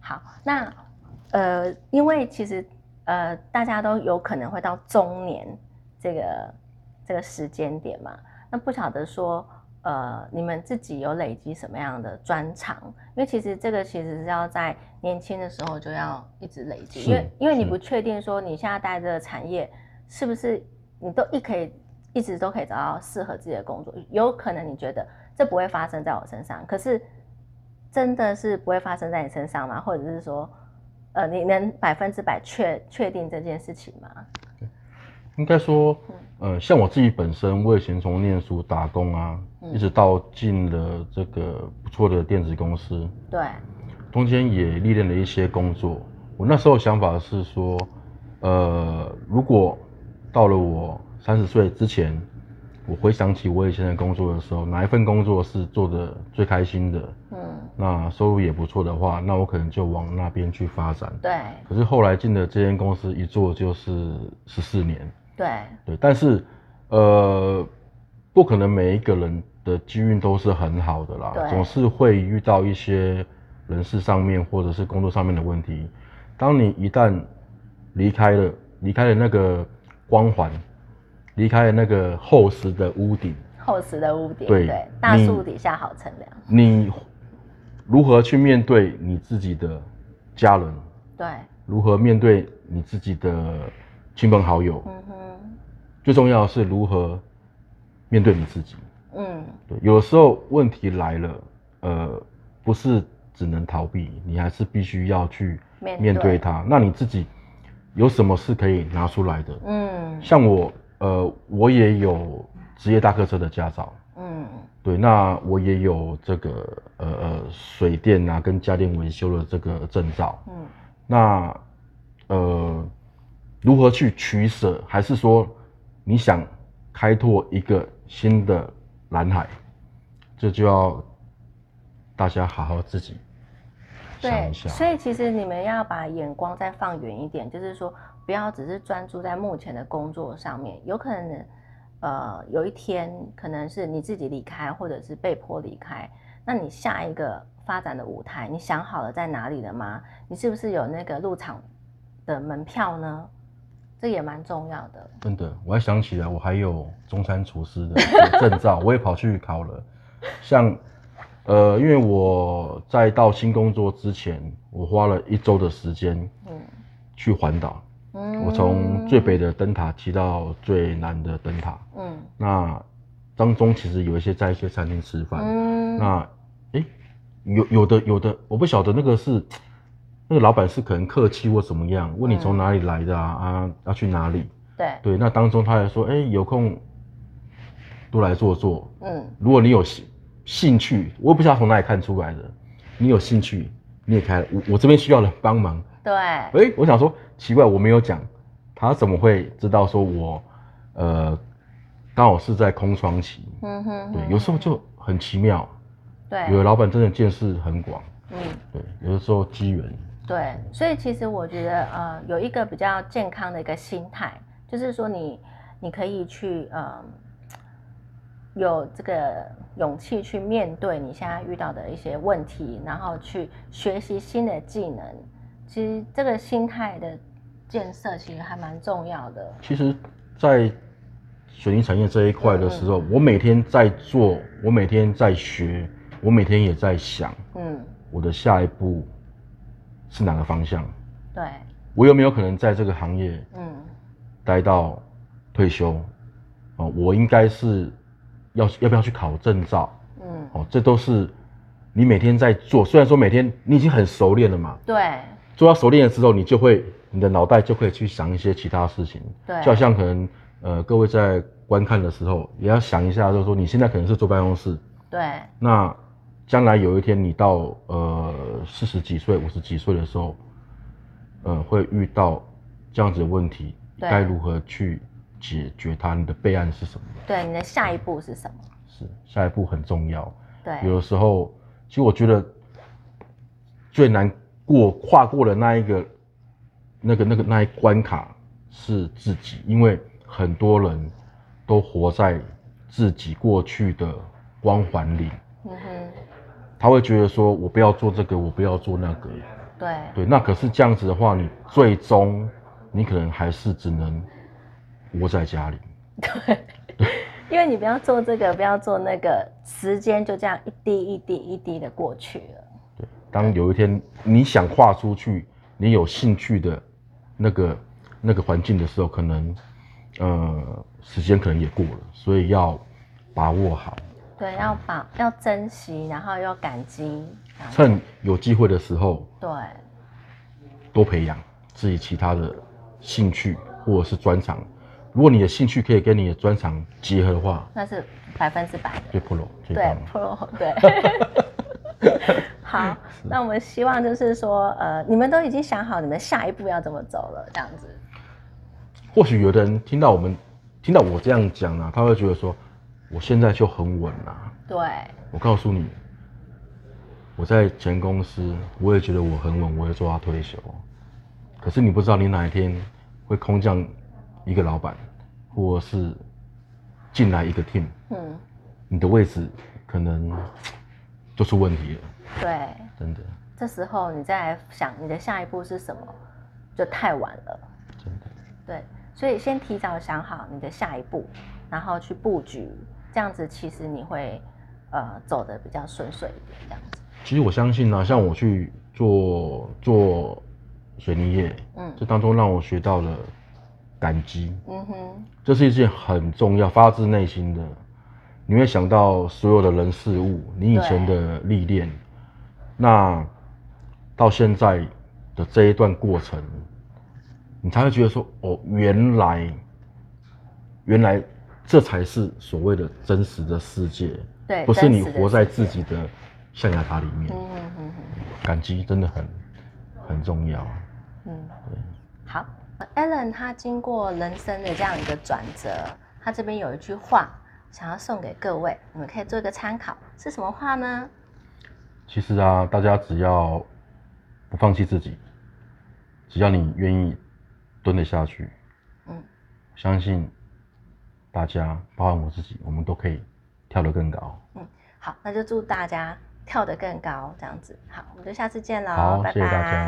好，那呃，因为其实呃，大家都有可能会到中年这个这个时间点嘛，那不晓得说呃，你们自己有累积什么样的专长？因为其实这个其实是要在年轻的时候就要一直累积，因为因为你不确定说你现在待的产业是不是你都一可以一直都可以找到适合自己的工作，有可能你觉得这不会发生在我身上，可是。真的是不会发生在你身上吗？或者是说，呃，你能百分之百确确定这件事情吗？应该说，呃，像我自己本身，我以前从念书打工啊，一直到进了这个不错的电子公司，对，中间也历练了一些工作。我那时候想法是说，呃，如果到了我三十岁之前。我回想起我以前的工作的时候，哪一份工作是做的最开心的？嗯，那收入也不错的话，那我可能就往那边去发展。对。可是后来进的这间公司一做就是十四年。对。对，但是呃，不可能每一个人的机运都是很好的啦，总是会遇到一些人事上面或者是工作上面的问题。当你一旦离开了，离开了那个光环。离开了那个厚实的屋顶，厚实的屋顶，对，大树底下好乘凉。你如何去面对你自己的家人？对，如何面对你自己的亲朋好友？嗯哼，最重要的是如何面对你自己。嗯，对，有的时候问题来了，呃，不是只能逃避，你还是必须要去面对它。那你自己有什么是可以拿出来的？嗯，像我。呃，我也有职业大客车的驾照，嗯，对，那我也有这个呃呃水电啊跟家电维修的这个证照，嗯，那呃如何去取舍，还是说你想开拓一个新的蓝海，这就要大家好好自己想一下。所以其实你们要把眼光再放远一点，就是说。不要只是专注在目前的工作上面，有可能，呃，有一天可能是你自己离开，或者是被迫离开。那你下一个发展的舞台，你想好了在哪里了吗？你是不是有那个入场的门票呢？这也蛮重要的。真的，我还想起来，我还有中餐厨师的证照，我也跑去考了。像，呃，因为我在到新工作之前，我花了一周的时间，嗯，去环岛。我从最北的灯塔骑到最南的灯塔。嗯，那当中其实有一些在一些餐厅吃饭。嗯，那哎，有有的有的，我不晓得那个是那个老板是可能客气或怎么样，问你从哪里来的啊啊要去哪里？对对，那当中他还说，哎，有空多来坐坐。嗯，如果你有兴兴趣，我也不知道从哪里看出来的，你有兴趣你也开了，我我这边需要人帮忙。对，哎，我想说。奇怪，我没有讲，他怎么会知道说我，呃，刚好是在空窗期。嗯哼，对，有时候就很奇妙。对，有的老板真的见识很广。嗯，对，有的时候机缘。对，所以其实我觉得，呃，有一个比较健康的一个心态，就是说你你可以去，呃，有这个勇气去面对你现在遇到的一些问题，然后去学习新的技能。其实这个心态的建设其实还蛮重要的。其实，在水泥产业这一块的时候，我每天在做，我每天在学，我每天也在想，嗯，我的下一步是哪个方向？对，我有没有可能在这个行业，嗯，待到退休？哦，我应该是要要不要去考证照？嗯，哦，这都是你每天在做。虽然说每天你已经很熟练了嘛，对。做到熟练的时候，你就会，你的脑袋就可以去想一些其他事情。对，就好像可能，呃，各位在观看的时候，也要想一下，就是说你现在可能是坐办公室。对。那将来有一天你到呃四十几岁、五十几岁的时候，呃，会遇到这样子的问题，该如何去解决它？你的备案是什么？对，你的下一步是什么？是下一步很重要。对。有的时候，其实我觉得最难。过跨过了那一个，那个那个那一关卡是自己，因为很多人都活在自己过去的光环里，嗯哼，他会觉得说我不要做这个，我不要做那个。对对，那可是这样子的话，你最终你可能还是只能窝在家里。对，因为你不要做这个，不要做那个，时间就这样一滴一滴一滴的过去了。对，当有一天你想跨出去，你有兴趣的那个那个环境的时候，可能呃时间可能也过了，所以要把握好。对，要把要珍惜，然后要感激，趁有机会的时候，对，多培养自己其他的兴趣或者是专长。如果你的兴趣可以跟你的专长结合的话，那是百分之百的。对 pro 对 pro 对。好，那我们希望就是说，呃，你们都已经想好你们下一步要怎么走了，这样子。或许有的人听到我们听到我这样讲呢，他会觉得说。我现在就很稳啦。对，我告诉你，我在前公司，我也觉得我很稳，我也做到退休。可是你不知道，你哪一天会空降一个老板，或是进来一个 team，嗯，你的位置可能就出问题了。对，真的。这时候你再来想你的下一步是什么，就太晚了。真的。对，所以先提早想好你的下一步，然后去布局。这样子其实你会，呃，走的比较顺遂一点。这样子，其实我相信呢，像我去做做水泥业，嗯，这当中让我学到了感激，嗯哼，这是一件很重要、发自内心的。你会想到所有的人事物，你以前的历练，那到现在的这一段过程，你才会觉得说，哦，原来，原来。这才是所谓的真实的世界，对，不是你活在自己的象牙塔里面。嗯嗯嗯感激真的很很重要。嗯，对。好，Allen 他经过人生的这样一个转折，他这边有一句话想要送给各位，你们可以做一个参考，是什么话呢？其实啊，大家只要不放弃自己，只要你愿意蹲得下去，嗯，相信。大家，包括我自己，我们都可以跳得更高。嗯，好，那就祝大家跳得更高，这样子。好，我们就下次见喽，拜拜。